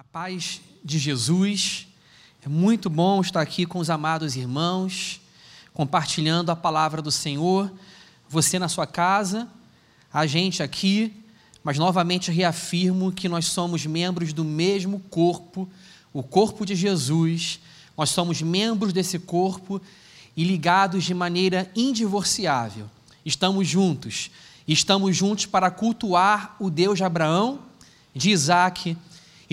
A paz de Jesus. É muito bom estar aqui com os amados irmãos, compartilhando a palavra do Senhor. Você na sua casa, a gente aqui, mas novamente reafirmo que nós somos membros do mesmo corpo, o corpo de Jesus. Nós somos membros desse corpo e ligados de maneira indivorciável. Estamos juntos. Estamos juntos para cultuar o Deus de Abraão, de Isaac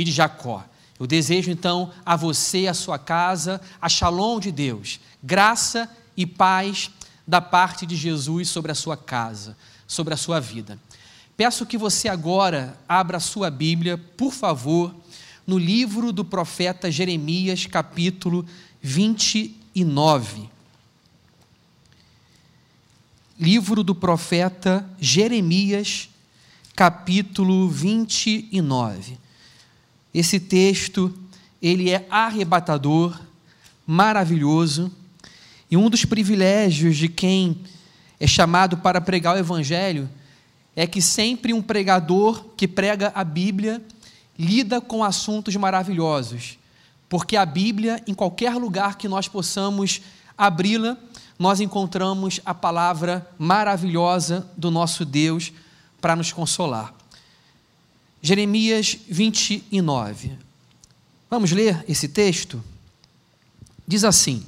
de Jacó. Eu desejo então a você, a sua casa, a shalom de Deus, graça e paz da parte de Jesus sobre a sua casa, sobre a sua vida. Peço que você agora abra a sua Bíblia, por favor, no livro do profeta Jeremias, capítulo 29. Livro do profeta Jeremias, capítulo 29. Esse texto, ele é arrebatador, maravilhoso, e um dos privilégios de quem é chamado para pregar o evangelho é que sempre um pregador que prega a Bíblia lida com assuntos maravilhosos, porque a Bíblia, em qualquer lugar que nós possamos abri-la, nós encontramos a palavra maravilhosa do nosso Deus para nos consolar. Jeremias 29. Vamos ler esse texto? Diz assim: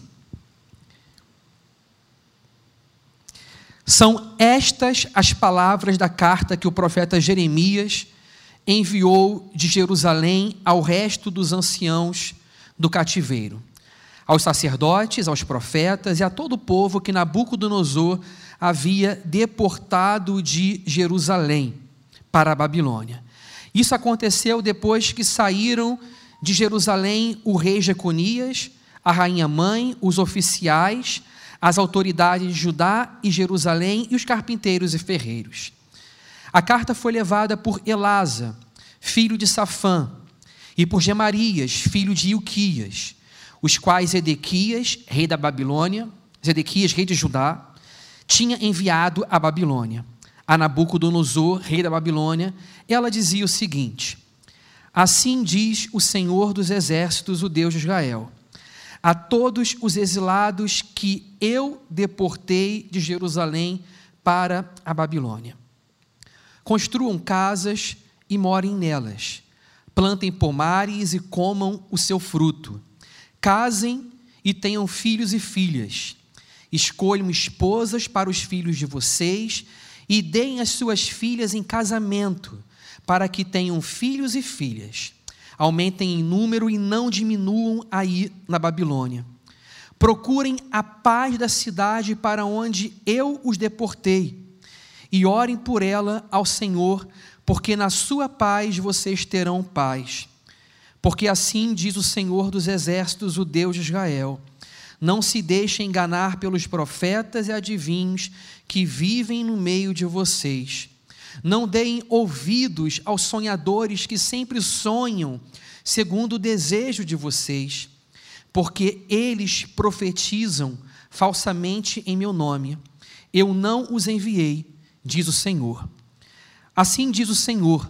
São estas as palavras da carta que o profeta Jeremias enviou de Jerusalém ao resto dos anciãos do cativeiro, aos sacerdotes, aos profetas e a todo o povo que Nabucodonosor havia deportado de Jerusalém para a Babilônia. Isso aconteceu depois que saíram de Jerusalém o rei Jeconias, a rainha mãe, os oficiais, as autoridades de Judá e Jerusalém e os carpinteiros e ferreiros. A carta foi levada por Elasa, filho de Safã, e por Gemarias, filho de Ilquias, os quais Edequias, rei da Babilônia, Zedequias, rei de Judá, tinha enviado à Babilônia a Nabucodonosor, rei da Babilônia, ela dizia o seguinte: Assim diz o Senhor dos exércitos, o Deus de Israel, a todos os exilados que eu deportei de Jerusalém para a Babilônia. Construam casas e morem nelas, plantem pomares e comam o seu fruto, casem e tenham filhos e filhas, escolham esposas para os filhos de vocês e deem as suas filhas em casamento, para que tenham filhos e filhas. Aumentem em número e não diminuam aí na Babilônia. Procurem a paz da cidade para onde eu os deportei, e orem por ela ao Senhor, porque na sua paz vocês terão paz. Porque assim diz o Senhor dos exércitos, o Deus de Israel: não se deixe enganar pelos profetas e adivinhos que vivem no meio de vocês. Não deem ouvidos aos sonhadores que sempre sonham segundo o desejo de vocês, porque eles profetizam falsamente em meu nome. Eu não os enviei, diz o Senhor. Assim diz o Senhor: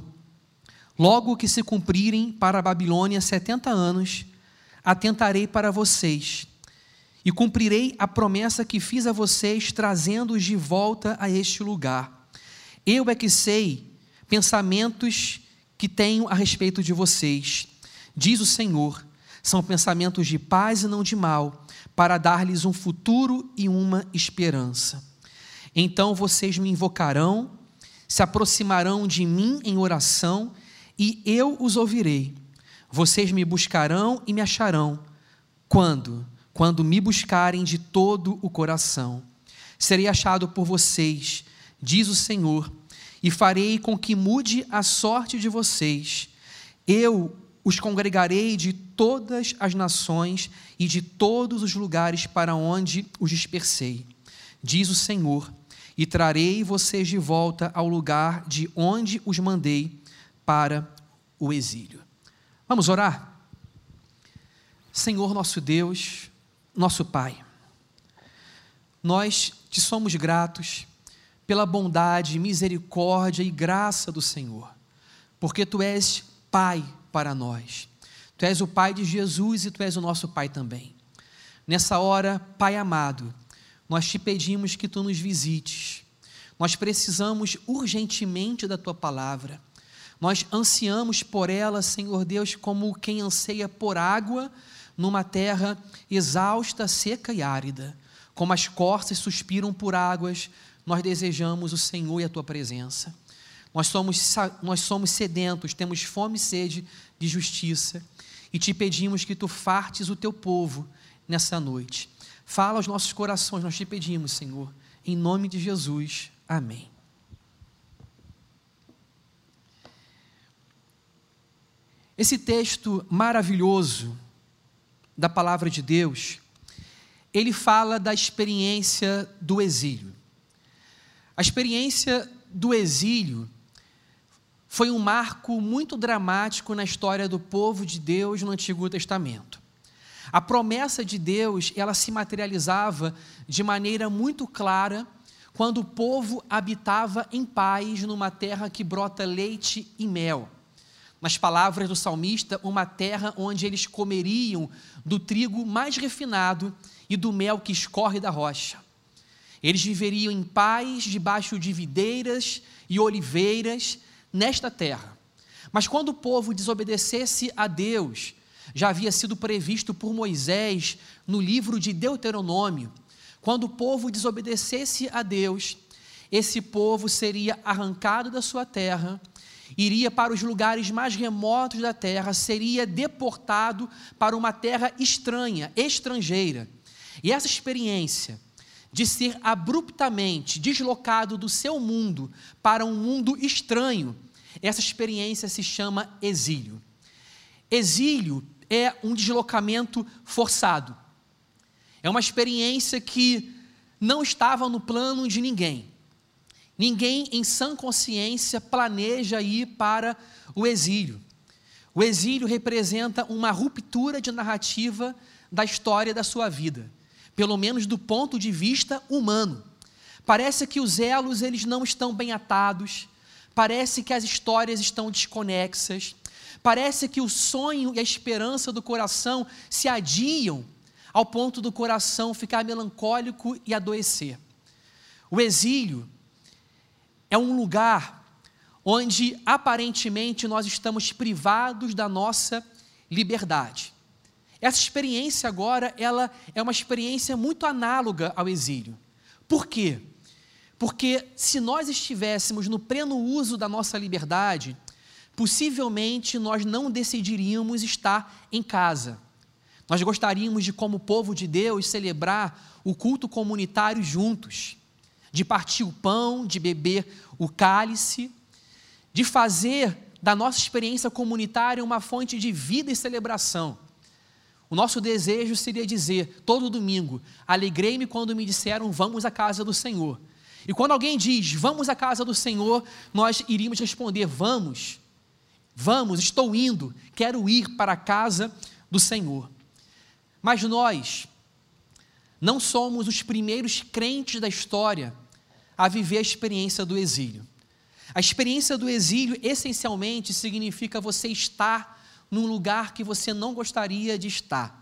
logo que se cumprirem para a Babilônia setenta anos, atentarei para vocês e cumprirei a promessa que fiz a vocês, trazendo-os de volta a este lugar. Eu é que sei pensamentos que tenho a respeito de vocês, diz o Senhor, são pensamentos de paz e não de mal, para dar-lhes um futuro e uma esperança. Então vocês me invocarão, se aproximarão de mim em oração, e eu os ouvirei. Vocês me buscarão e me acharão. Quando? Quando me buscarem de todo o coração. Serei achado por vocês, diz o Senhor, e farei com que mude a sorte de vocês. Eu os congregarei de todas as nações e de todos os lugares para onde os dispersei, diz o Senhor, e trarei vocês de volta ao lugar de onde os mandei para o exílio. Vamos orar? Senhor nosso Deus, nosso Pai. Nós te somos gratos pela bondade, misericórdia e graça do Senhor, porque tu és Pai para nós. Tu és o Pai de Jesus e Tu és o nosso Pai também. Nessa hora, Pai amado, nós te pedimos que Tu nos visites. Nós precisamos urgentemente da Tua palavra. Nós ansiamos por ela, Senhor Deus, como quem anseia por água numa terra exausta, seca e árida. Como as corças suspiram por águas, nós desejamos o Senhor e a Tua presença. Nós somos, nós somos sedentos, temos fome e sede de justiça e te pedimos que tu fartes o teu povo nessa noite. Fala aos nossos corações, nós te pedimos, Senhor, em nome de Jesus. Amém. Esse texto maravilhoso da palavra de Deus, ele fala da experiência do exílio. A experiência do exílio foi um marco muito dramático na história do povo de Deus no Antigo Testamento. A promessa de Deus, ela se materializava de maneira muito clara quando o povo habitava em paz numa terra que brota leite e mel. Nas palavras do salmista, uma terra onde eles comeriam do trigo mais refinado e do mel que escorre da rocha. Eles viveriam em paz debaixo de videiras e oliveiras, nesta terra. Mas quando o povo desobedecesse a Deus, já havia sido previsto por Moisés no livro de Deuteronômio, quando o povo desobedecesse a Deus, esse povo seria arrancado da sua terra, iria para os lugares mais remotos da terra, seria deportado para uma terra estranha, estrangeira. E essa experiência de ser abruptamente deslocado do seu mundo para um mundo estranho, essa experiência se chama exílio. Exílio é um deslocamento forçado. É uma experiência que não estava no plano de ninguém. Ninguém em sã consciência planeja ir para o exílio. O exílio representa uma ruptura de narrativa da história da sua vida pelo menos do ponto de vista humano. Parece que os elos eles não estão bem atados, parece que as histórias estão desconexas, parece que o sonho e a esperança do coração se adiam ao ponto do coração ficar melancólico e adoecer. O exílio é um lugar onde aparentemente nós estamos privados da nossa liberdade. Essa experiência agora, ela é uma experiência muito análoga ao exílio. Por quê? Porque se nós estivéssemos no pleno uso da nossa liberdade, possivelmente nós não decidiríamos estar em casa. Nós gostaríamos de, como povo de Deus, celebrar o culto comunitário juntos, de partir o pão, de beber o cálice, de fazer da nossa experiência comunitária uma fonte de vida e celebração. O nosso desejo seria dizer, todo domingo, alegrei-me quando me disseram, vamos à casa do Senhor. E quando alguém diz, vamos à casa do Senhor, nós iríamos responder, vamos, vamos, estou indo, quero ir para a casa do Senhor. Mas nós não somos os primeiros crentes da história a viver a experiência do exílio. A experiência do exílio, essencialmente, significa você estar num lugar que você não gostaria de estar.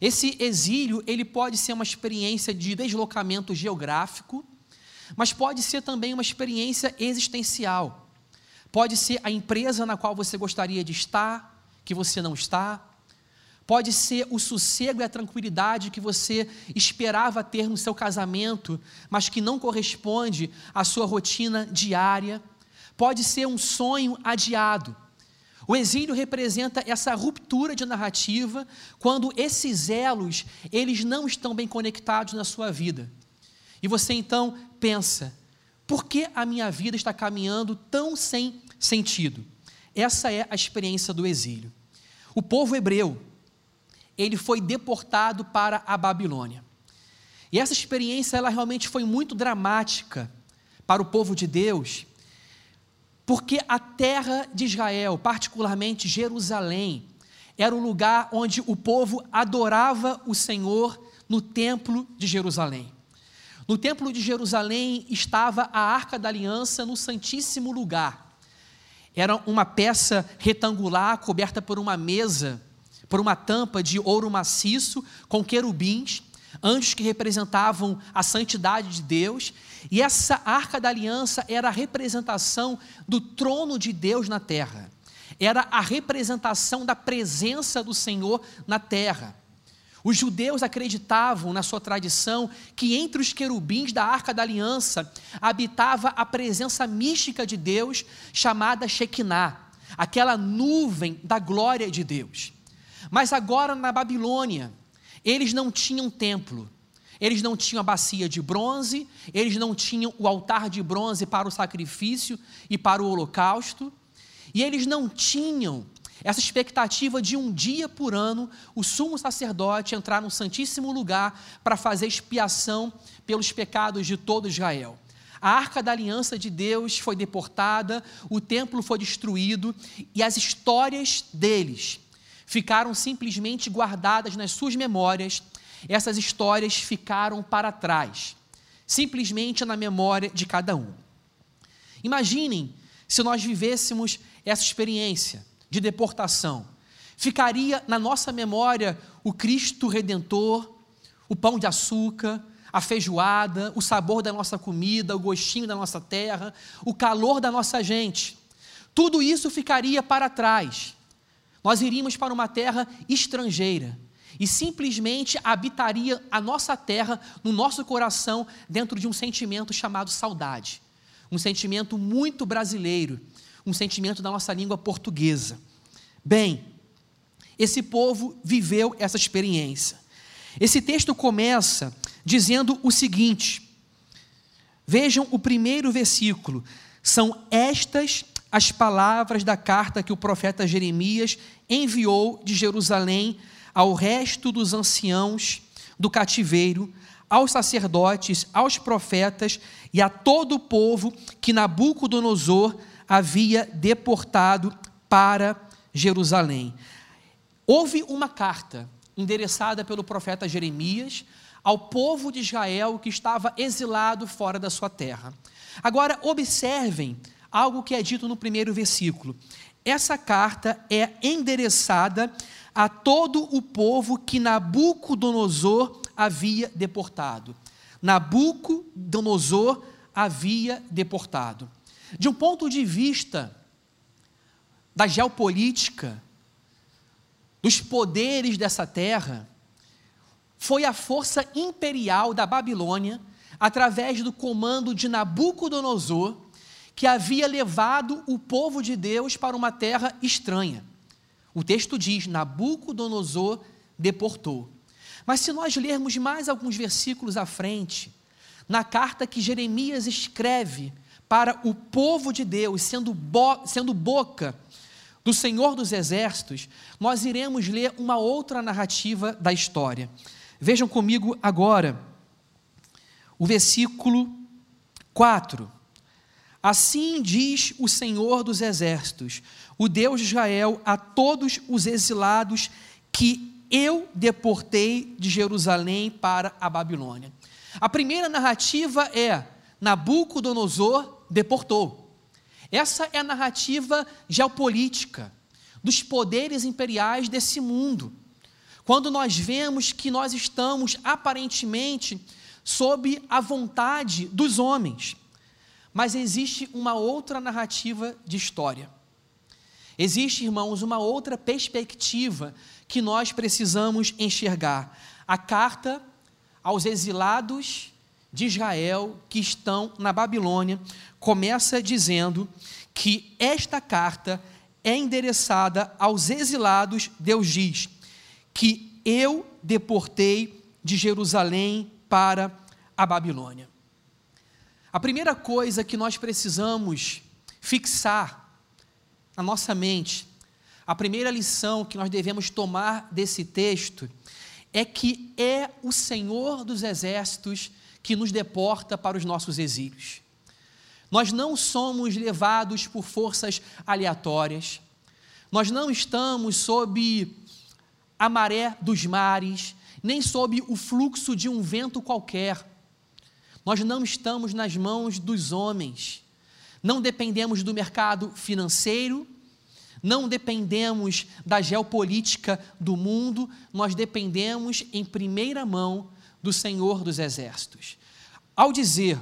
Esse exílio, ele pode ser uma experiência de deslocamento geográfico, mas pode ser também uma experiência existencial. Pode ser a empresa na qual você gostaria de estar, que você não está. Pode ser o sossego e a tranquilidade que você esperava ter no seu casamento, mas que não corresponde à sua rotina diária. Pode ser um sonho adiado o exílio representa essa ruptura de narrativa quando esses elos, eles não estão bem conectados na sua vida. E você então pensa: por que a minha vida está caminhando tão sem sentido? Essa é a experiência do exílio. O povo hebreu, ele foi deportado para a Babilônia. E essa experiência ela realmente foi muito dramática para o povo de Deus, porque a terra de Israel, particularmente Jerusalém, era o lugar onde o povo adorava o Senhor no templo de Jerusalém. No templo de Jerusalém estava a arca da aliança no Santíssimo Lugar. Era uma peça retangular coberta por uma mesa, por uma tampa de ouro maciço com querubins, anjos que representavam a santidade de Deus, e essa arca da aliança era a representação do trono de Deus na terra. Era a representação da presença do Senhor na terra. Os judeus acreditavam, na sua tradição, que entre os querubins da arca da aliança habitava a presença mística de Deus, chamada Shekinah, aquela nuvem da glória de Deus. Mas agora na Babilônia, eles não tinham templo, eles não tinham a bacia de bronze, eles não tinham o altar de bronze para o sacrifício e para o holocausto, e eles não tinham essa expectativa de um dia por ano o sumo sacerdote entrar no Santíssimo Lugar para fazer expiação pelos pecados de todo Israel. A arca da aliança de Deus foi deportada, o templo foi destruído e as histórias deles ficaram simplesmente guardadas nas suas memórias. Essas histórias ficaram para trás, simplesmente na memória de cada um. Imaginem se nós vivêssemos essa experiência de deportação. Ficaria na nossa memória o Cristo redentor, o pão de açúcar, a feijoada, o sabor da nossa comida, o gostinho da nossa terra, o calor da nossa gente. Tudo isso ficaria para trás. Nós iríamos para uma terra estrangeira e simplesmente habitaria a nossa terra no nosso coração dentro de um sentimento chamado saudade. Um sentimento muito brasileiro, um sentimento da nossa língua portuguesa. Bem, esse povo viveu essa experiência. Esse texto começa dizendo o seguinte: vejam o primeiro versículo, são estas as palavras da carta que o profeta Jeremias enviou de Jerusalém ao resto dos anciãos do cativeiro, aos sacerdotes, aos profetas e a todo o povo que Nabucodonosor havia deportado para Jerusalém. Houve uma carta endereçada pelo profeta Jeremias ao povo de Israel que estava exilado fora da sua terra. Agora, observem algo que é dito no primeiro versículo. Essa carta é endereçada a todo o povo que Nabucodonosor havia deportado. Nabucodonosor havia deportado. De um ponto de vista da geopolítica, dos poderes dessa terra, foi a força imperial da Babilônia, através do comando de Nabucodonosor, que havia levado o povo de Deus para uma terra estranha. O texto diz: Nabucodonosor deportou. Mas se nós lermos mais alguns versículos à frente, na carta que Jeremias escreve para o povo de Deus, sendo, bo sendo boca do Senhor dos Exércitos, nós iremos ler uma outra narrativa da história. Vejam comigo agora o versículo 4. Assim diz o Senhor dos Exércitos, o Deus de Israel, a todos os exilados que eu deportei de Jerusalém para a Babilônia. A primeira narrativa é Nabucodonosor deportou. Essa é a narrativa geopolítica dos poderes imperiais desse mundo. Quando nós vemos que nós estamos aparentemente sob a vontade dos homens, mas existe uma outra narrativa de história. Existe, irmãos, uma outra perspectiva que nós precisamos enxergar. A carta aos exilados de Israel que estão na Babilônia começa dizendo que esta carta é endereçada aos exilados, Deus diz, que eu deportei de Jerusalém para a Babilônia. A primeira coisa que nós precisamos fixar na nossa mente, a primeira lição que nós devemos tomar desse texto, é que é o Senhor dos Exércitos que nos deporta para os nossos exílios. Nós não somos levados por forças aleatórias, nós não estamos sob a maré dos mares, nem sob o fluxo de um vento qualquer. Nós não estamos nas mãos dos homens, não dependemos do mercado financeiro, não dependemos da geopolítica do mundo, nós dependemos em primeira mão do Senhor dos Exércitos. Ao dizer,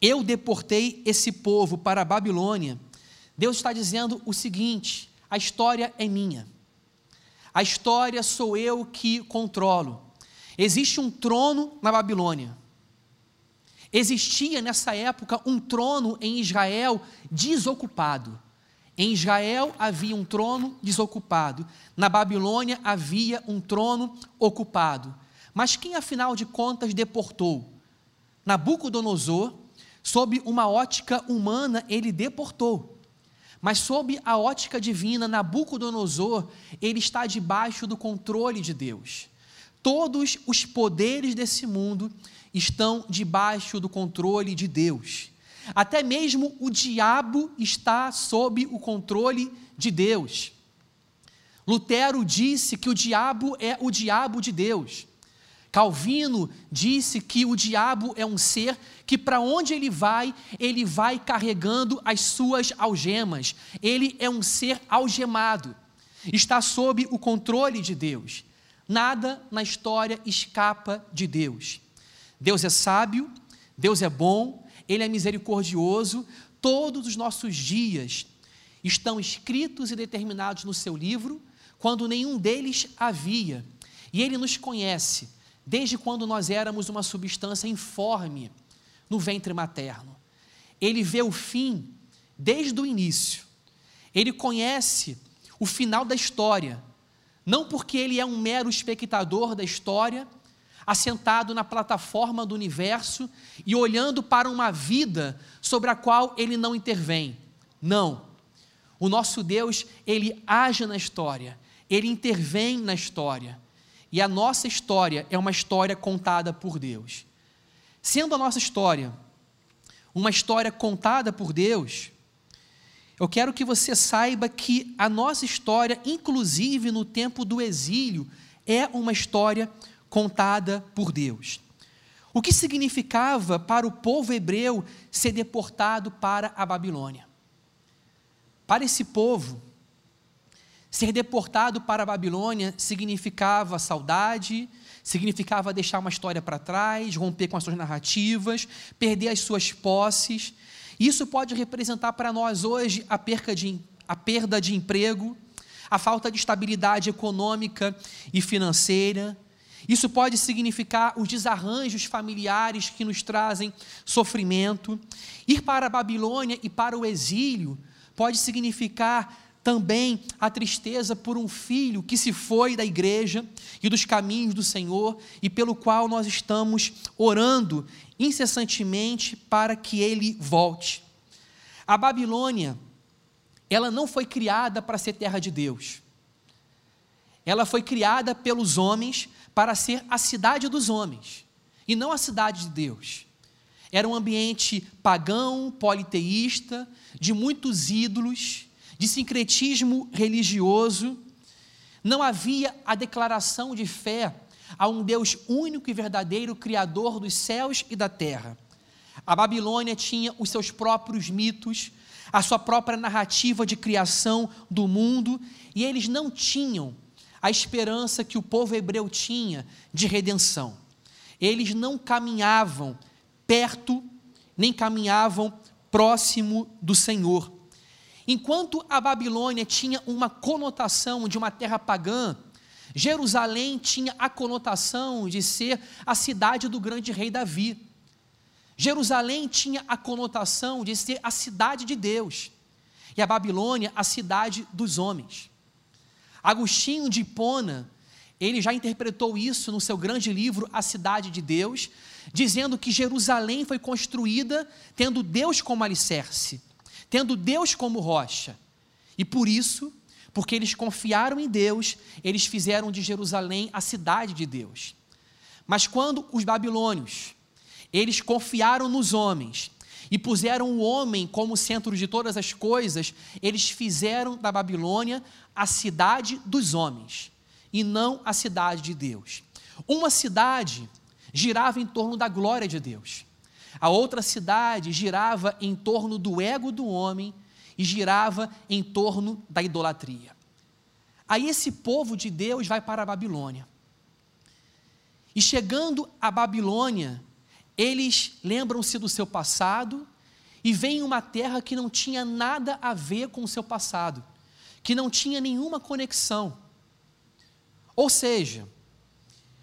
eu deportei esse povo para a Babilônia, Deus está dizendo o seguinte: a história é minha, a história sou eu que controlo. Existe um trono na Babilônia. Existia nessa época um trono em Israel desocupado. Em Israel havia um trono desocupado. Na Babilônia havia um trono ocupado. Mas quem, afinal de contas, deportou? Nabucodonosor, sob uma ótica humana, ele deportou. Mas sob a ótica divina, Nabucodonosor, ele está debaixo do controle de Deus. Todos os poderes desse mundo estão debaixo do controle de Deus. Até mesmo o diabo está sob o controle de Deus. Lutero disse que o diabo é o diabo de Deus. Calvino disse que o diabo é um ser que, para onde ele vai, ele vai carregando as suas algemas. Ele é um ser algemado, está sob o controle de Deus. Nada na história escapa de Deus. Deus é sábio, Deus é bom, ele é misericordioso, todos os nossos dias estão escritos e determinados no seu livro, quando nenhum deles havia. E ele nos conhece desde quando nós éramos uma substância informe no ventre materno. Ele vê o fim desde o início. Ele conhece o final da história, não porque ele é um mero espectador da história, assentado na plataforma do universo e olhando para uma vida sobre a qual ele não intervém. Não. O nosso Deus, ele age na história, ele intervém na história. E a nossa história é uma história contada por Deus. Sendo a nossa história uma história contada por Deus, eu quero que você saiba que a nossa história, inclusive no tempo do exílio, é uma história contada por Deus. O que significava para o povo hebreu ser deportado para a Babilônia? Para esse povo, ser deportado para a Babilônia significava saudade, significava deixar uma história para trás, romper com as suas narrativas, perder as suas posses. Isso pode representar para nós hoje a, perca de, a perda de emprego, a falta de estabilidade econômica e financeira, isso pode significar os desarranjos familiares que nos trazem sofrimento. Ir para a Babilônia e para o exílio pode significar também a tristeza por um filho que se foi da igreja e dos caminhos do Senhor e pelo qual nós estamos orando incessantemente para que ele volte. A Babilônia, ela não foi criada para ser terra de Deus. Ela foi criada pelos homens para ser a cidade dos homens e não a cidade de Deus. Era um ambiente pagão, politeísta, de muitos ídolos, de sincretismo religioso. Não havia a declaração de fé a um Deus único e verdadeiro, Criador dos céus e da terra. A Babilônia tinha os seus próprios mitos, a sua própria narrativa de criação do mundo, e eles não tinham a esperança que o povo hebreu tinha de redenção. Eles não caminhavam perto, nem caminhavam próximo do Senhor. Enquanto a Babilônia tinha uma conotação de uma terra pagã, Jerusalém tinha a conotação de ser a cidade do grande rei Davi. Jerusalém tinha a conotação de ser a cidade de Deus. E a Babilônia, a cidade dos homens. Agostinho de Hipona, ele já interpretou isso no seu grande livro A Cidade de Deus, dizendo que Jerusalém foi construída tendo Deus como alicerce, tendo Deus como rocha. E por isso, porque eles confiaram em Deus, eles fizeram de Jerusalém a cidade de Deus. Mas quando os babilônios, eles confiaram nos homens e puseram o homem como centro de todas as coisas, eles fizeram da Babilônia a cidade dos homens e não a cidade de Deus. Uma cidade girava em torno da glória de Deus. A outra cidade girava em torno do ego do homem e girava em torno da idolatria. Aí esse povo de Deus vai para a Babilônia. E chegando à Babilônia, eles lembram-se do seu passado e veem uma terra que não tinha nada a ver com o seu passado, que não tinha nenhuma conexão. Ou seja,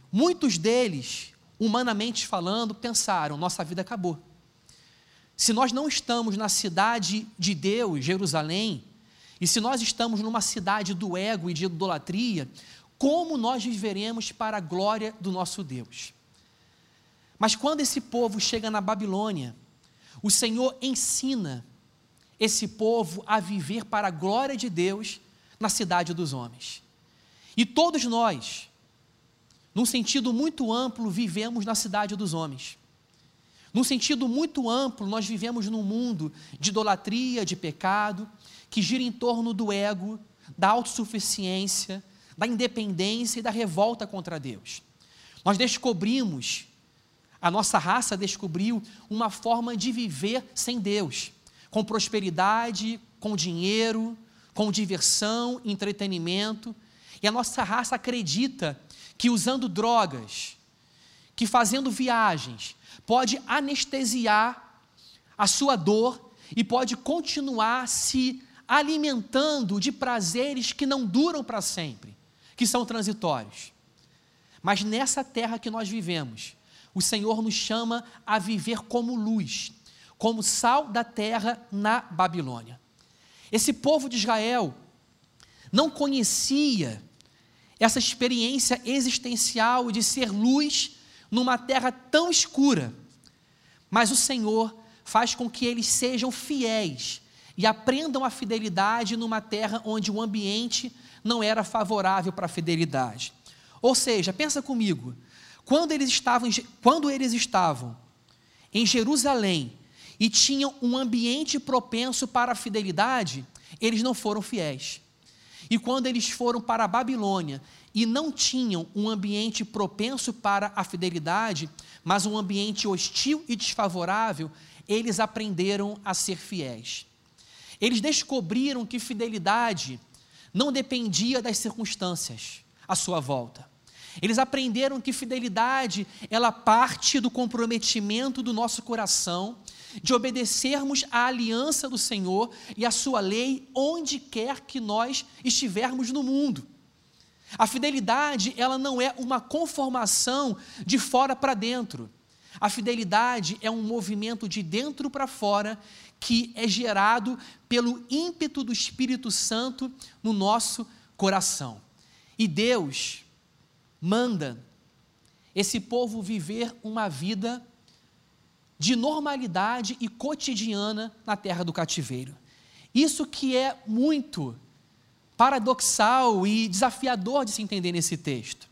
muitos deles, humanamente falando, pensaram: nossa vida acabou. Se nós não estamos na cidade de Deus, Jerusalém, e se nós estamos numa cidade do ego e de idolatria, como nós viveremos para a glória do nosso Deus? Mas quando esse povo chega na Babilônia, o Senhor ensina esse povo a viver para a glória de Deus na cidade dos homens. E todos nós, num sentido muito amplo, vivemos na cidade dos homens. Num sentido muito amplo, nós vivemos num mundo de idolatria, de pecado, que gira em torno do ego, da autossuficiência, da independência e da revolta contra Deus. Nós descobrimos, a nossa raça descobriu uma forma de viver sem Deus, com prosperidade, com dinheiro, com diversão, entretenimento, e a nossa raça acredita que usando drogas, que fazendo viagens, pode anestesiar a sua dor e pode continuar se alimentando de prazeres que não duram para sempre, que são transitórios. Mas nessa terra que nós vivemos, o Senhor nos chama a viver como luz, como sal da terra na Babilônia. Esse povo de Israel não conhecia essa experiência existencial de ser luz numa terra tão escura. Mas o Senhor faz com que eles sejam fiéis e aprendam a fidelidade numa terra onde o ambiente não era favorável para a fidelidade. Ou seja, pensa comigo, quando eles estavam, quando eles estavam em Jerusalém e tinham um ambiente propenso para a fidelidade, eles não foram fiéis. E quando eles foram para a Babilônia e não tinham um ambiente propenso para a fidelidade, mas um ambiente hostil e desfavorável, eles aprenderam a ser fiéis. Eles descobriram que fidelidade não dependia das circunstâncias à sua volta. Eles aprenderam que fidelidade, ela parte do comprometimento do nosso coração de obedecermos à aliança do Senhor e à sua lei onde quer que nós estivermos no mundo. A fidelidade, ela não é uma conformação de fora para dentro. A fidelidade é um movimento de dentro para fora que é gerado pelo ímpeto do Espírito Santo no nosso coração. E Deus manda esse povo viver uma vida de normalidade e cotidiana na terra do cativeiro. Isso que é muito paradoxal e desafiador de se entender nesse texto.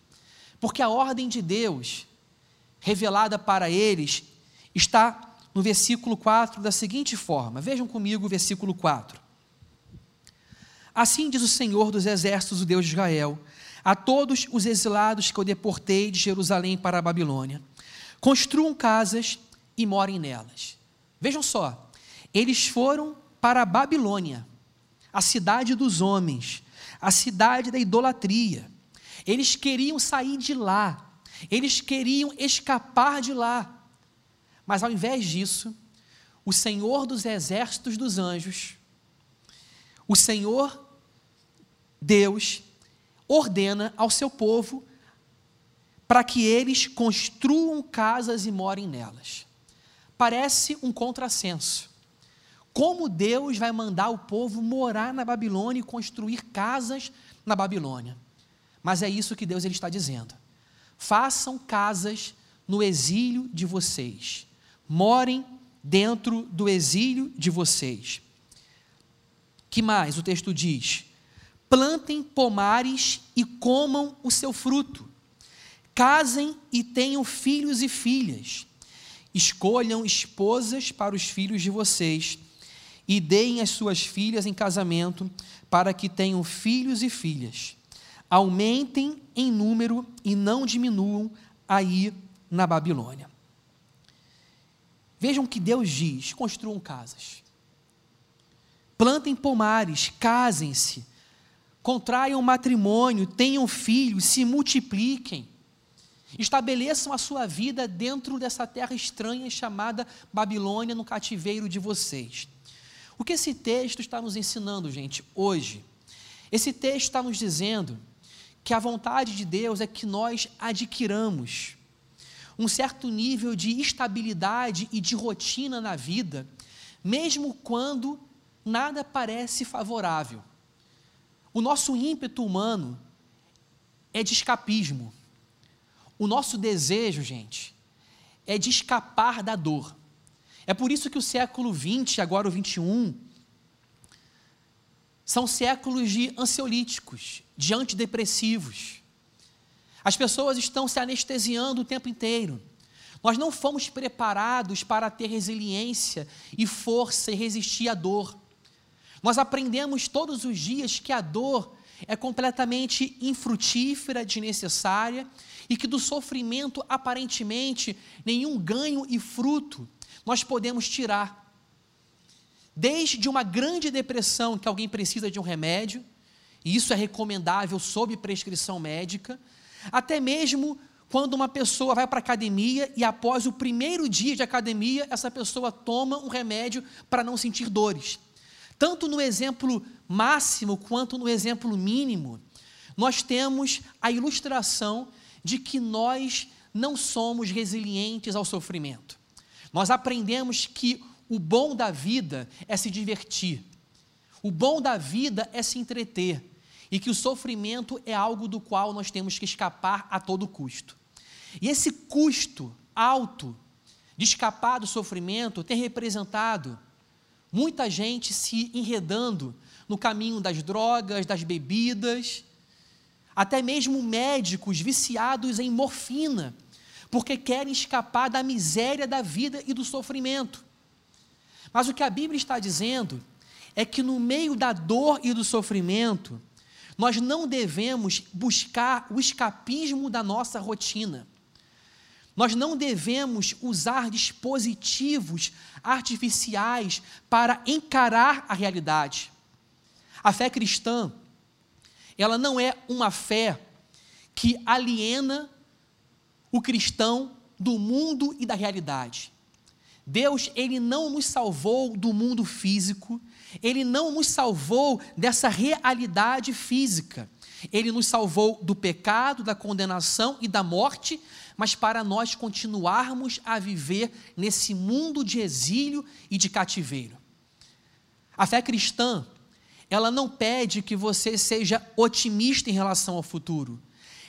Porque a ordem de Deus, revelada para eles, está no versículo 4 da seguinte forma: vejam comigo o versículo 4. Assim diz o Senhor dos Exércitos, o Deus de Israel, a todos os exilados que eu deportei de Jerusalém para a Babilônia: construam casas e morem nelas. Vejam só, eles foram para a Babilônia, a cidade dos homens, a cidade da idolatria. Eles queriam sair de lá, eles queriam escapar de lá. Mas ao invés disso, o Senhor dos exércitos dos anjos, o Senhor Deus, ordena ao seu povo para que eles construam casas e morem nelas parece um contrassenso. Como Deus vai mandar o povo morar na Babilônia e construir casas na Babilônia? Mas é isso que Deus ele está dizendo. Façam casas no exílio de vocês. Morem dentro do exílio de vocês. Que mais o texto diz? Plantem pomares e comam o seu fruto. Casem e tenham filhos e filhas Escolham esposas para os filhos de vocês e deem as suas filhas em casamento para que tenham filhos e filhas. Aumentem em número e não diminuam aí na Babilônia. Vejam que Deus diz: construam casas, plantem pomares, casem-se, contraiam matrimônio, tenham filhos, se multipliquem, estabeleçam a sua vida dentro dessa terra estranha chamada Babilônia, no cativeiro de vocês. O que esse texto está nos ensinando, gente, hoje? Esse texto está nos dizendo que a vontade de Deus é que nós adquiramos um certo nível de estabilidade e de rotina na vida, mesmo quando nada parece favorável. O nosso ímpeto humano é de escapismo. O nosso desejo, gente, é de escapar da dor. É por isso que o século XX, agora o XXI, são séculos de ansiolíticos, de antidepressivos. As pessoas estão se anestesiando o tempo inteiro. Nós não fomos preparados para ter resiliência e força e resistir à dor. Nós aprendemos todos os dias que a dor é completamente infrutífera, desnecessária e que do sofrimento, aparentemente, nenhum ganho e fruto nós podemos tirar. Desde uma grande depressão, que alguém precisa de um remédio, e isso é recomendável sob prescrição médica, até mesmo quando uma pessoa vai para a academia e após o primeiro dia de academia, essa pessoa toma um remédio para não sentir dores. Tanto no exemplo máximo quanto no exemplo mínimo, nós temos a ilustração de que nós não somos resilientes ao sofrimento. Nós aprendemos que o bom da vida é se divertir, o bom da vida é se entreter, e que o sofrimento é algo do qual nós temos que escapar a todo custo. E esse custo alto de escapar do sofrimento tem representado muita gente se enredando no caminho das drogas, das bebidas, até mesmo médicos viciados em morfina, porque querem escapar da miséria da vida e do sofrimento. Mas o que a Bíblia está dizendo é que no meio da dor e do sofrimento, nós não devemos buscar o escapismo da nossa rotina. Nós não devemos usar dispositivos artificiais para encarar a realidade. A fé cristã, ela não é uma fé que aliena o cristão do mundo e da realidade. Deus, ele não nos salvou do mundo físico, ele não nos salvou dessa realidade física. Ele nos salvou do pecado, da condenação e da morte, mas para nós continuarmos a viver nesse mundo de exílio e de cativeiro. A fé cristã, ela não pede que você seja otimista em relação ao futuro,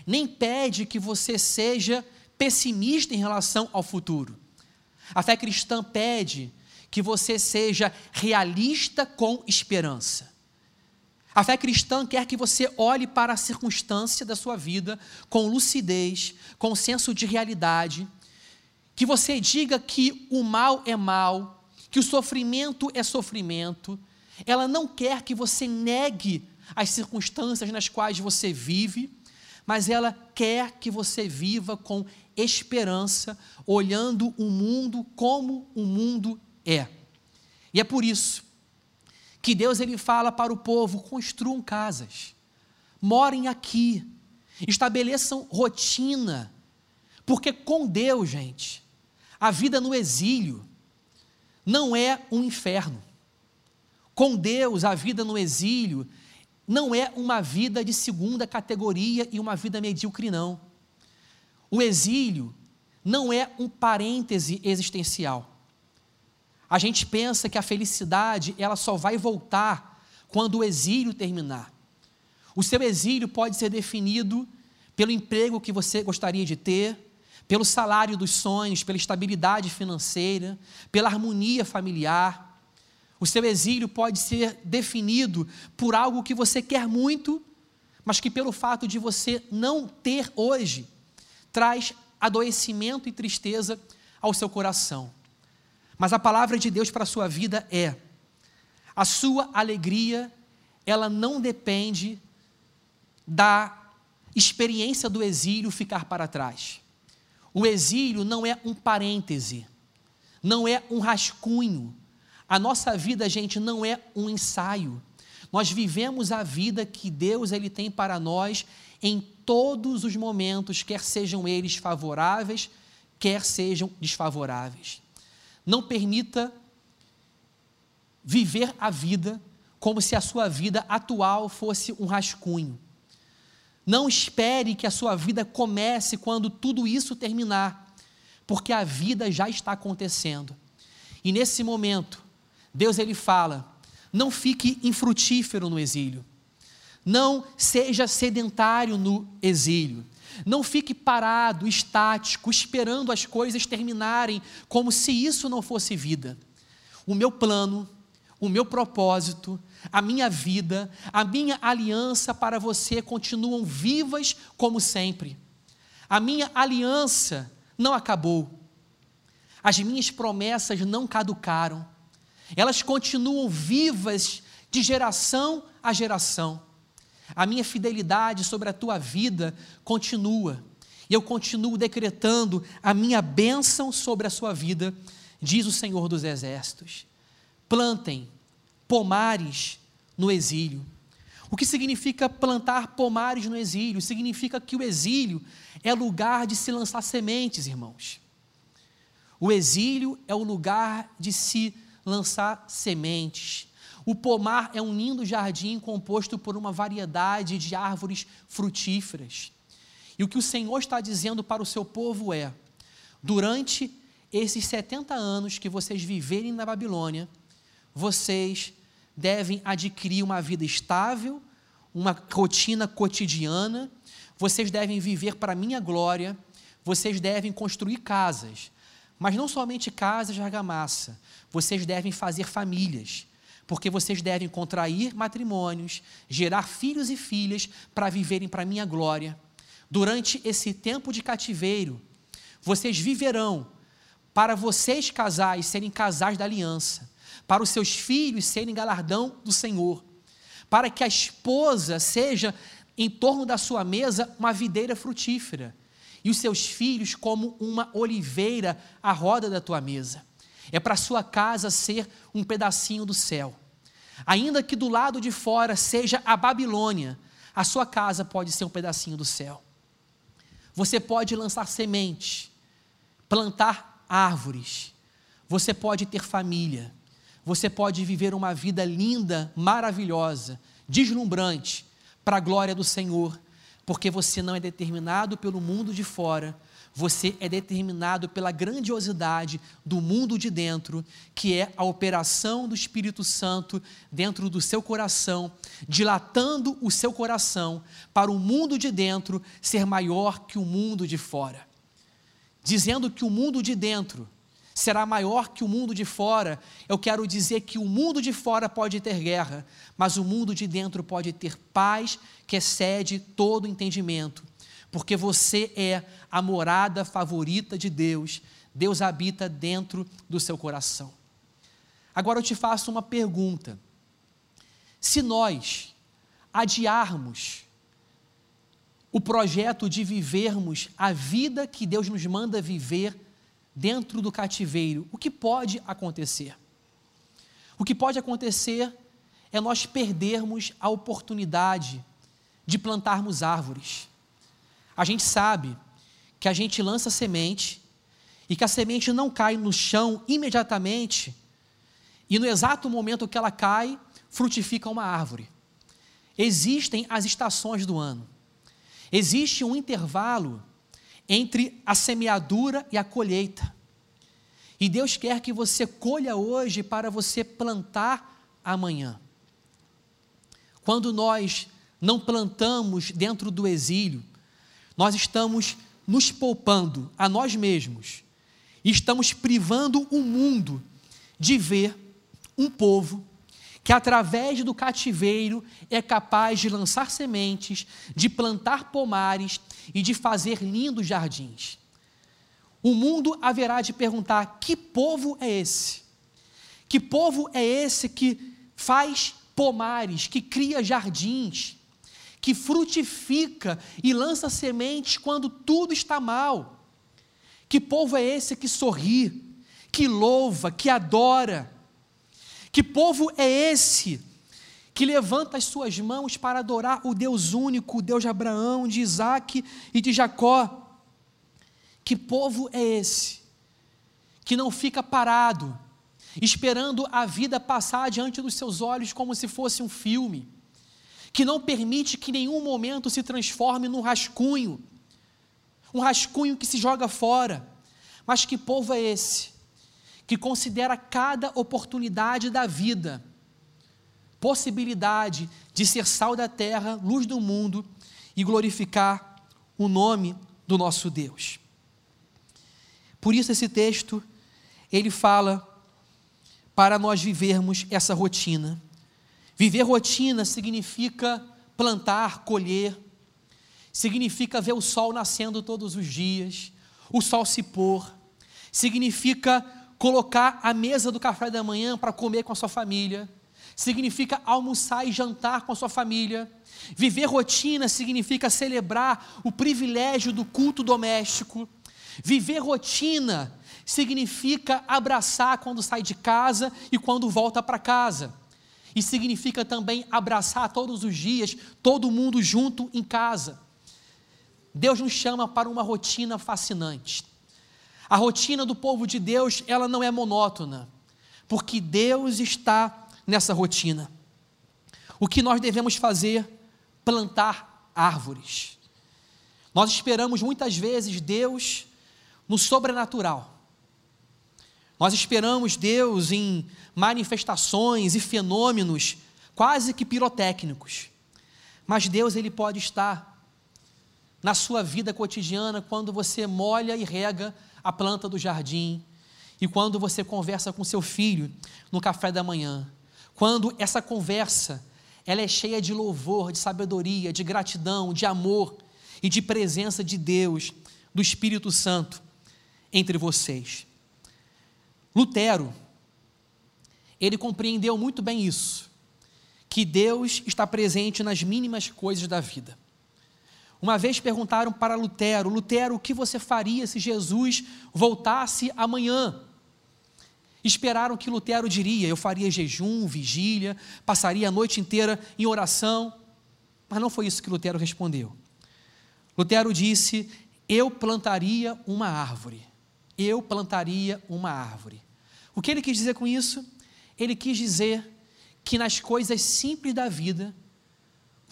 nem pede que você seja pessimista em relação ao futuro. A fé cristã pede que você seja realista com esperança. A fé cristã quer que você olhe para a circunstância da sua vida com lucidez, com senso de realidade, que você diga que o mal é mal, que o sofrimento é sofrimento. Ela não quer que você negue as circunstâncias nas quais você vive, mas ela quer que você viva com esperança, olhando o mundo como o mundo é. E é por isso que Deus ele fala para o povo: construam casas, morem aqui, estabeleçam rotina, porque com Deus, gente, a vida no exílio não é um inferno. Com Deus, a vida no exílio não é uma vida de segunda categoria e uma vida medíocre, não. O exílio não é um parêntese existencial. A gente pensa que a felicidade ela só vai voltar quando o exílio terminar. O seu exílio pode ser definido pelo emprego que você gostaria de ter, pelo salário dos sonhos, pela estabilidade financeira, pela harmonia familiar. O seu exílio pode ser definido por algo que você quer muito, mas que pelo fato de você não ter hoje, traz adoecimento e tristeza ao seu coração. Mas a palavra de Deus para a sua vida é: a sua alegria, ela não depende da experiência do exílio ficar para trás. O exílio não é um parêntese. não é um rascunho. A nossa vida, gente, não é um ensaio. Nós vivemos a vida que Deus ele tem para nós em todos os momentos, quer sejam eles favoráveis, quer sejam desfavoráveis. Não permita viver a vida como se a sua vida atual fosse um rascunho. Não espere que a sua vida comece quando tudo isso terminar, porque a vida já está acontecendo. E nesse momento, Deus ele fala: não fique infrutífero no exílio. Não seja sedentário no exílio. Não fique parado, estático, esperando as coisas terminarem, como se isso não fosse vida. O meu plano, o meu propósito, a minha vida, a minha aliança para você continuam vivas como sempre. A minha aliança não acabou. As minhas promessas não caducaram. Elas continuam vivas de geração a geração. A minha fidelidade sobre a tua vida continua. E eu continuo decretando a minha bênção sobre a sua vida, diz o Senhor dos Exércitos. Plantem pomares no exílio. O que significa plantar pomares no exílio? Significa que o exílio é lugar de se lançar sementes, irmãos. O exílio é o lugar de se lançar sementes. O pomar é um lindo jardim composto por uma variedade de árvores frutíferas. E o que o Senhor está dizendo para o seu povo é: durante esses 70 anos que vocês viverem na Babilônia, vocês devem adquirir uma vida estável, uma rotina cotidiana, vocês devem viver para a minha glória, vocês devem construir casas, mas não somente casas de argamassa, vocês devem fazer famílias, porque vocês devem contrair matrimônios, gerar filhos e filhas para viverem para a minha glória. Durante esse tempo de cativeiro, vocês viverão para vocês casais serem casais da aliança, para os seus filhos serem galardão do Senhor, para que a esposa seja em torno da sua mesa uma videira frutífera e os seus filhos como uma oliveira à roda da tua mesa. É para a sua casa ser um pedacinho do céu. Ainda que do lado de fora seja a Babilônia, a sua casa pode ser um pedacinho do céu. Você pode lançar sementes, plantar árvores, você pode ter família, você pode viver uma vida linda, maravilhosa, deslumbrante, para a glória do Senhor, porque você não é determinado pelo mundo de fora, você é determinado pela grandiosidade do mundo de dentro, que é a operação do Espírito Santo dentro do seu coração, dilatando o seu coração para o mundo de dentro ser maior que o mundo de fora. Dizendo que o mundo de dentro será maior que o mundo de fora, eu quero dizer que o mundo de fora pode ter guerra, mas o mundo de dentro pode ter paz que excede todo entendimento, porque você é a morada favorita de Deus, Deus habita dentro do seu coração. Agora eu te faço uma pergunta: se nós adiarmos o projeto de vivermos a vida que Deus nos manda viver dentro do cativeiro, o que pode acontecer? O que pode acontecer é nós perdermos a oportunidade de plantarmos árvores. A gente sabe que a gente lança semente e que a semente não cai no chão imediatamente e no exato momento que ela cai, frutifica uma árvore. Existem as estações do ano. Existe um intervalo entre a semeadura e a colheita. E Deus quer que você colha hoje para você plantar amanhã. Quando nós não plantamos dentro do exílio, nós estamos nos poupando a nós mesmos e estamos privando o mundo de ver um povo que, através do cativeiro, é capaz de lançar sementes, de plantar pomares e de fazer lindos jardins. O mundo haverá de perguntar: que povo é esse? Que povo é esse que faz pomares, que cria jardins, que frutifica e lança sementes quando tudo está mal? Que povo é esse que sorri, que louva, que adora. Que povo é esse que levanta as suas mãos para adorar o Deus único, o Deus de Abraão, de Isaac e de Jacó? Que povo é esse que não fica parado, esperando a vida passar diante dos seus olhos como se fosse um filme, que não permite que nenhum momento se transforme num rascunho, um rascunho que se joga fora. Mas que povo é esse que considera cada oportunidade da vida possibilidade de ser sal da terra, luz do mundo e glorificar o nome do nosso Deus? Por isso esse texto ele fala para nós vivermos essa rotina. Viver rotina significa plantar, colher, significa ver o sol nascendo todos os dias, o sol se pôr, significa colocar a mesa do café da manhã para comer com a sua família, significa almoçar e jantar com a sua família. Viver rotina significa celebrar o privilégio do culto doméstico. Viver rotina significa abraçar quando sai de casa e quando volta para casa. E significa também abraçar todos os dias, todo mundo junto em casa. Deus nos chama para uma rotina fascinante. A rotina do povo de Deus, ela não é monótona, porque Deus está nessa rotina. O que nós devemos fazer? Plantar árvores. Nós esperamos muitas vezes Deus no sobrenatural. Nós esperamos Deus em manifestações e fenômenos quase que pirotécnicos. Mas Deus ele pode estar na sua vida cotidiana quando você molha e rega a planta do jardim e quando você conversa com seu filho no café da manhã. Quando essa conversa ela é cheia de louvor, de sabedoria, de gratidão, de amor e de presença de Deus, do Espírito Santo entre vocês. Lutero, ele compreendeu muito bem isso, que Deus está presente nas mínimas coisas da vida. Uma vez perguntaram para Lutero: Lutero, o que você faria se Jesus voltasse amanhã? Esperaram que Lutero diria: eu faria jejum, vigília, passaria a noite inteira em oração. Mas não foi isso que Lutero respondeu. Lutero disse: eu plantaria uma árvore. Eu plantaria uma árvore. O que ele quis dizer com isso? Ele quis dizer que nas coisas simples da vida,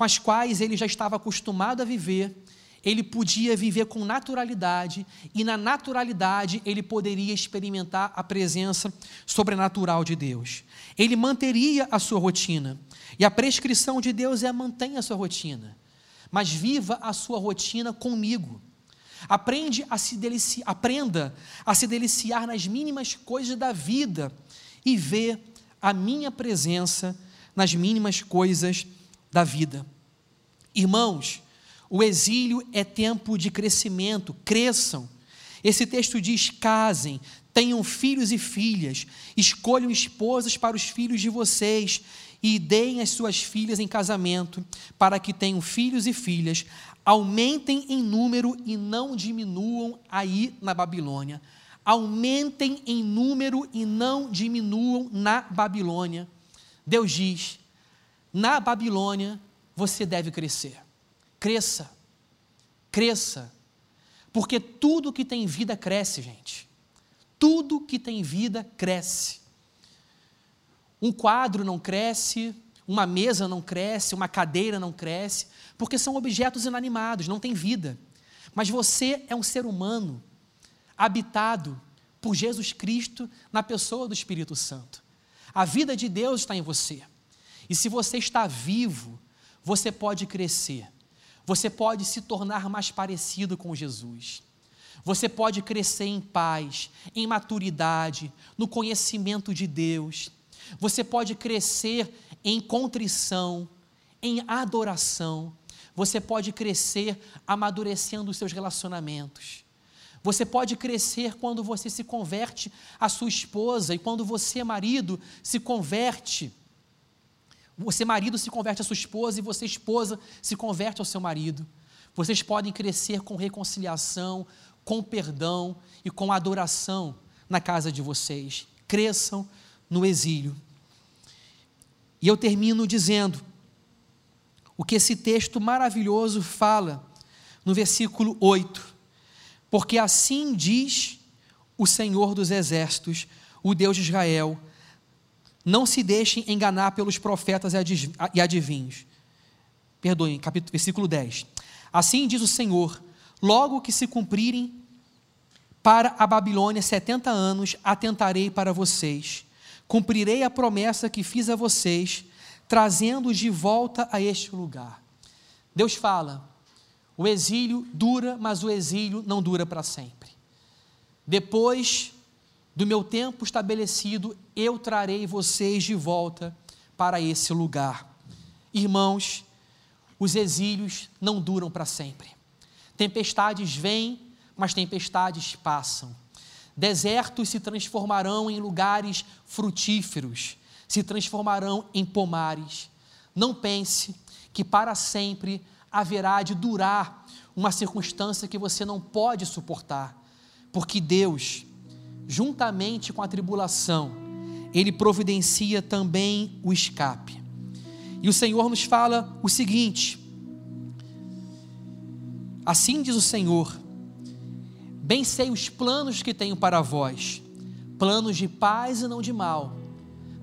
com as quais ele já estava acostumado a viver, ele podia viver com naturalidade e na naturalidade ele poderia experimentar a presença sobrenatural de Deus. Ele manteria a sua rotina. E a prescrição de Deus é mantenha a sua rotina, mas viva a sua rotina comigo. Aprende a se deliciar, aprenda a se deliciar nas mínimas coisas da vida e vê a minha presença nas mínimas coisas da vida. Irmãos, o exílio é tempo de crescimento, cresçam. Esse texto diz: casem, tenham filhos e filhas, escolham esposas para os filhos de vocês e deem as suas filhas em casamento, para que tenham filhos e filhas, aumentem em número e não diminuam aí na Babilônia. Aumentem em número e não diminuam na Babilônia. Deus diz: na Babilônia você deve crescer. Cresça, cresça, porque tudo que tem vida cresce, gente. Tudo que tem vida cresce. Um quadro não cresce, uma mesa não cresce, uma cadeira não cresce, porque são objetos inanimados, não têm vida. Mas você é um ser humano habitado por Jesus Cristo na pessoa do Espírito Santo. A vida de Deus está em você. E se você está vivo, você pode crescer. Você pode se tornar mais parecido com Jesus. Você pode crescer em paz, em maturidade, no conhecimento de Deus você pode crescer em contrição, em adoração. Você pode crescer amadurecendo os seus relacionamentos. Você pode crescer quando você se converte à sua esposa e quando você, marido, se converte. Você, marido, se converte à sua esposa e você, esposa, se converte ao seu marido. Vocês podem crescer com reconciliação, com perdão e com adoração na casa de vocês, cresçam no exílio. E eu termino dizendo o que esse texto maravilhoso fala no versículo 8. Porque assim diz o Senhor dos Exércitos, o Deus de Israel: não se deixem enganar pelos profetas e adivinhos. Perdoem, capítulo, versículo 10. Assim diz o Senhor: logo que se cumprirem para a Babilônia setenta anos, atentarei para vocês, cumprirei a promessa que fiz a vocês, trazendo-os de volta a este lugar. Deus fala: o exílio dura, mas o exílio não dura para sempre. Depois do meu tempo estabelecido, eu trarei vocês de volta para esse lugar. Irmãos, os exílios não duram para sempre. Tempestades vêm, mas tempestades passam. Desertos se transformarão em lugares frutíferos, se transformarão em pomares. Não pense que para sempre haverá de durar uma circunstância que você não pode suportar, porque Deus, juntamente com a tribulação, Ele providencia também o escape. E o Senhor nos fala o seguinte: Assim diz o Senhor: Bem sei os planos que tenho para vós, planos de paz e não de mal,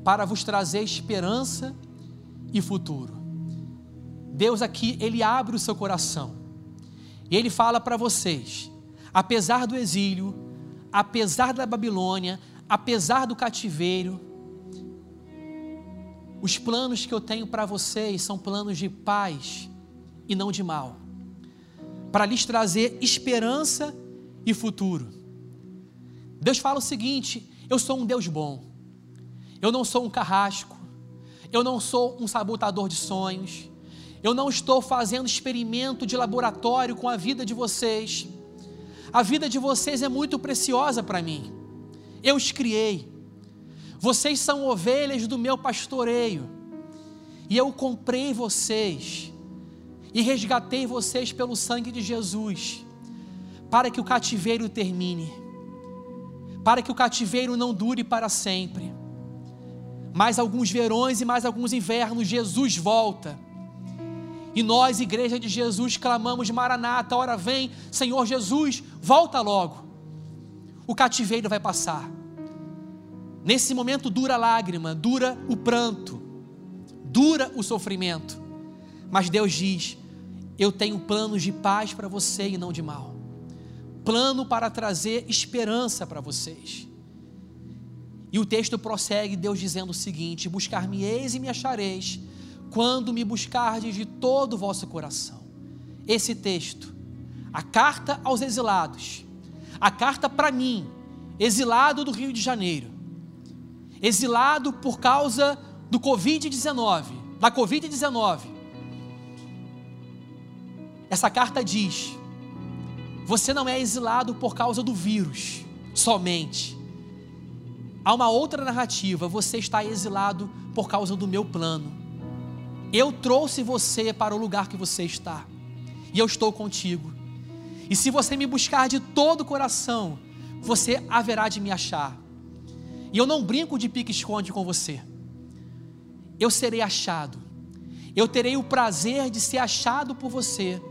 para vos trazer esperança e futuro. Deus aqui, ele abre o seu coração. E ele fala para vocês: apesar do exílio, apesar da Babilônia, apesar do cativeiro, os planos que eu tenho para vocês são planos de paz e não de mal, para lhes trazer esperança e futuro. Deus fala o seguinte: eu sou um Deus bom, eu não sou um carrasco, eu não sou um sabotador de sonhos, eu não estou fazendo experimento de laboratório com a vida de vocês. A vida de vocês é muito preciosa para mim. Eu os criei. Vocês são ovelhas do meu pastoreio. E eu comprei vocês e resgatei vocês pelo sangue de Jesus, para que o cativeiro termine, para que o cativeiro não dure para sempre. Mais alguns verões e mais alguns invernos, Jesus volta. E nós, igreja de Jesus, clamamos: Maranata, hora vem, Senhor Jesus, volta logo. O cativeiro vai passar. Nesse momento dura a lágrima, dura o pranto, dura o sofrimento. Mas Deus diz: Eu tenho planos de paz para você e não de mal. Plano para trazer esperança para vocês. E o texto prossegue, Deus dizendo o seguinte: Buscar-me-eis e me achareis, quando me buscardes de todo o vosso coração. Esse texto, a carta aos exilados, a carta para mim, exilado do Rio de Janeiro, exilado por causa do Covid-19, da Covid-19. Essa carta diz: você não é exilado por causa do vírus somente. Há uma outra narrativa, você está exilado por causa do meu plano. Eu trouxe você para o lugar que você está, e eu estou contigo. E se você me buscar de todo o coração, você haverá de me achar. E eu não brinco de pique-esconde com você. Eu serei achado. Eu terei o prazer de ser achado por você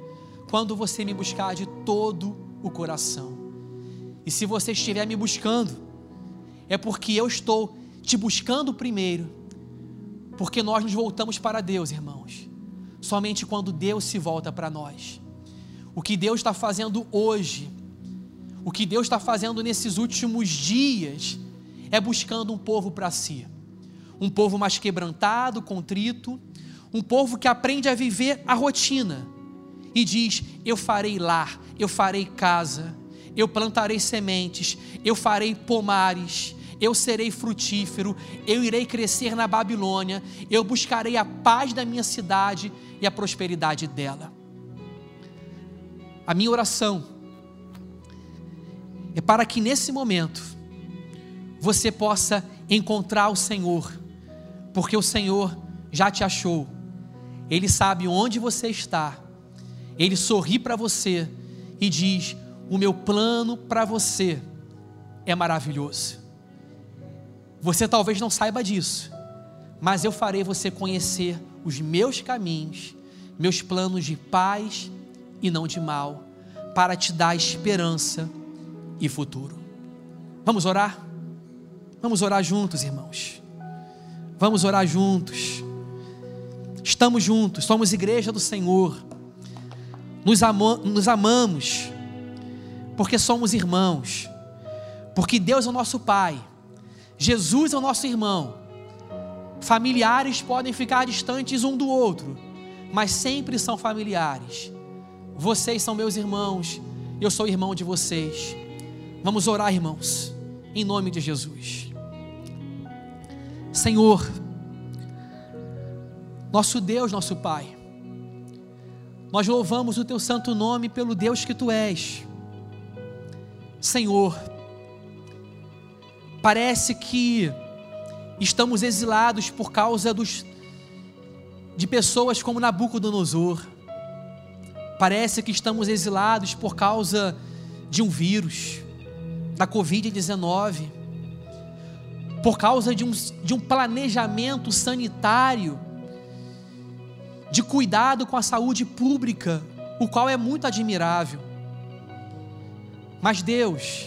quando você me buscar de todo o coração. E se você estiver me buscando, é porque eu estou te buscando primeiro, porque nós nos voltamos para Deus, irmãos, somente quando Deus se volta para nós. O que Deus está fazendo hoje, o que Deus está fazendo nesses últimos dias, é buscando um povo para si. Um povo mais quebrantado, contrito, um povo que aprende a viver a rotina e diz: Eu farei lar, eu farei casa, eu plantarei sementes, eu farei pomares, eu serei frutífero, eu irei crescer na Babilônia, eu buscarei a paz da minha cidade e a prosperidade dela. A minha oração. É para que nesse momento você possa encontrar o Senhor, porque o Senhor já te achou, Ele sabe onde você está, Ele sorri para você e diz: O meu plano para você é maravilhoso. Você talvez não saiba disso, mas eu farei você conhecer os meus caminhos, meus planos de paz e não de mal, para te dar esperança e futuro. Vamos orar? Vamos orar juntos, irmãos. Vamos orar juntos. Estamos juntos, somos igreja do Senhor. Nos, amo, nos amamos, porque somos irmãos. Porque Deus é o nosso Pai, Jesus é o nosso irmão. Familiares podem ficar distantes um do outro, mas sempre são familiares. Vocês são meus irmãos, eu sou irmão de vocês. Vamos orar, irmãos, em nome de Jesus. Senhor, nosso Deus, nosso Pai, nós louvamos o Teu santo nome pelo Deus que Tu és. Senhor, parece que estamos exilados por causa dos, de pessoas como Nabucodonosor. Parece que estamos exilados por causa de um vírus, da Covid-19, por causa de um, de um planejamento sanitário, de cuidado com a saúde pública, o qual é muito admirável. Mas Deus,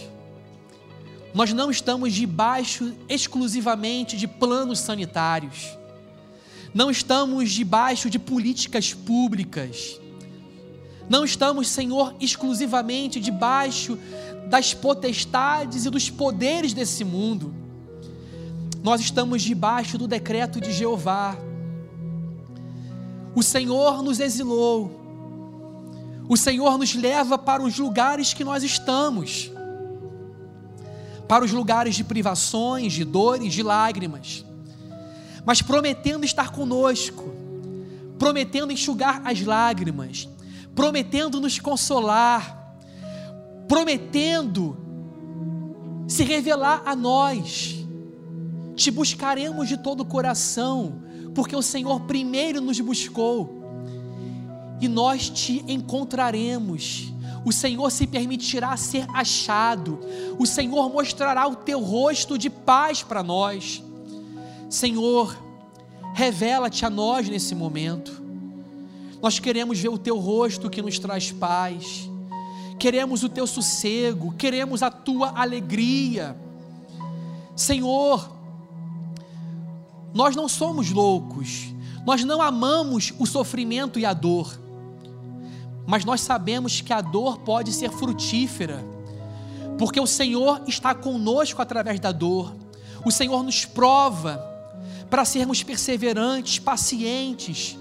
nós não estamos debaixo exclusivamente de planos sanitários, não estamos debaixo de políticas públicas, não estamos, Senhor, exclusivamente debaixo das potestades e dos poderes desse mundo. Nós estamos debaixo do decreto de Jeová. O Senhor nos exilou. O Senhor nos leva para os lugares que nós estamos. Para os lugares de privações, de dores, de lágrimas. Mas prometendo estar conosco. Prometendo enxugar as lágrimas prometendo nos consolar, prometendo se revelar a nós. Te buscaremos de todo o coração, porque o Senhor primeiro nos buscou, e nós te encontraremos. O Senhor se permitirá ser achado, o Senhor mostrará o teu rosto de paz para nós. Senhor, revela-te a nós nesse momento. Nós queremos ver o teu rosto que nos traz paz, queremos o teu sossego, queremos a tua alegria. Senhor, nós não somos loucos, nós não amamos o sofrimento e a dor, mas nós sabemos que a dor pode ser frutífera, porque o Senhor está conosco através da dor, o Senhor nos prova para sermos perseverantes, pacientes,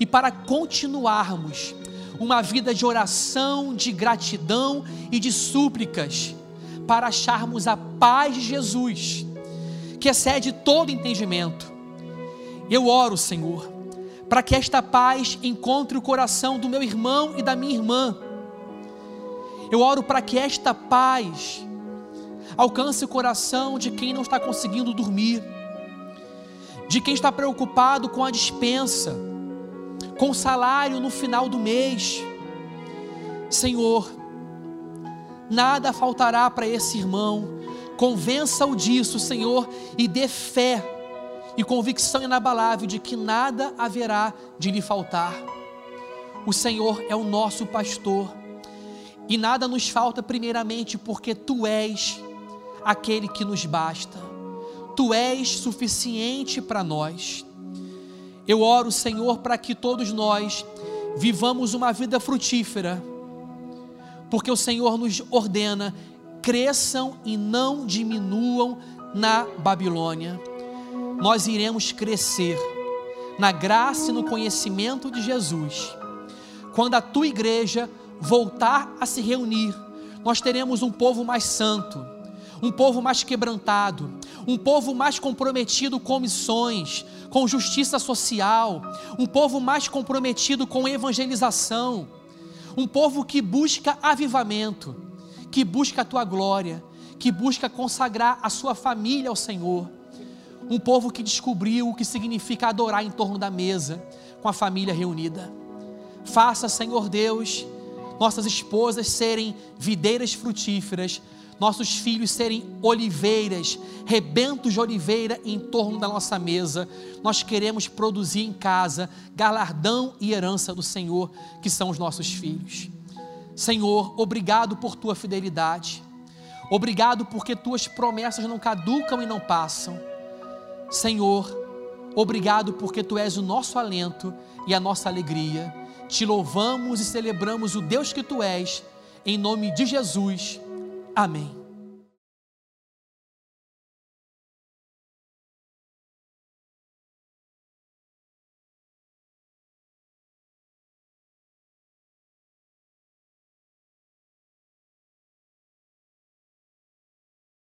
e para continuarmos uma vida de oração, de gratidão e de súplicas, para acharmos a paz de Jesus, que excede todo entendimento. Eu oro, Senhor, para que esta paz encontre o coração do meu irmão e da minha irmã. Eu oro para que esta paz alcance o coração de quem não está conseguindo dormir, de quem está preocupado com a dispensa com salário no final do mês. Senhor, nada faltará para esse irmão. Convença-o disso, Senhor, e dê fé e convicção inabalável de que nada haverá de lhe faltar. O Senhor é o nosso pastor e nada nos falta, primeiramente, porque tu és aquele que nos basta. Tu és suficiente para nós. Eu oro, Senhor, para que todos nós vivamos uma vida frutífera, porque o Senhor nos ordena: cresçam e não diminuam na Babilônia. Nós iremos crescer na graça e no conhecimento de Jesus. Quando a tua igreja voltar a se reunir, nós teremos um povo mais santo, um povo mais quebrantado, um povo mais comprometido com missões, com justiça social, um povo mais comprometido com evangelização, um povo que busca avivamento, que busca a tua glória, que busca consagrar a sua família ao Senhor. Um povo que descobriu o que significa adorar em torno da mesa, com a família reunida. Faça, Senhor Deus, nossas esposas serem videiras frutíferas, nossos filhos serem oliveiras, rebentos de oliveira em torno da nossa mesa. Nós queremos produzir em casa galardão e herança do Senhor, que são os nossos filhos. Senhor, obrigado por tua fidelidade. Obrigado porque tuas promessas não caducam e não passam. Senhor, obrigado porque tu és o nosso alento e a nossa alegria. Te louvamos e celebramos o Deus que tu és, em nome de Jesus. Amém.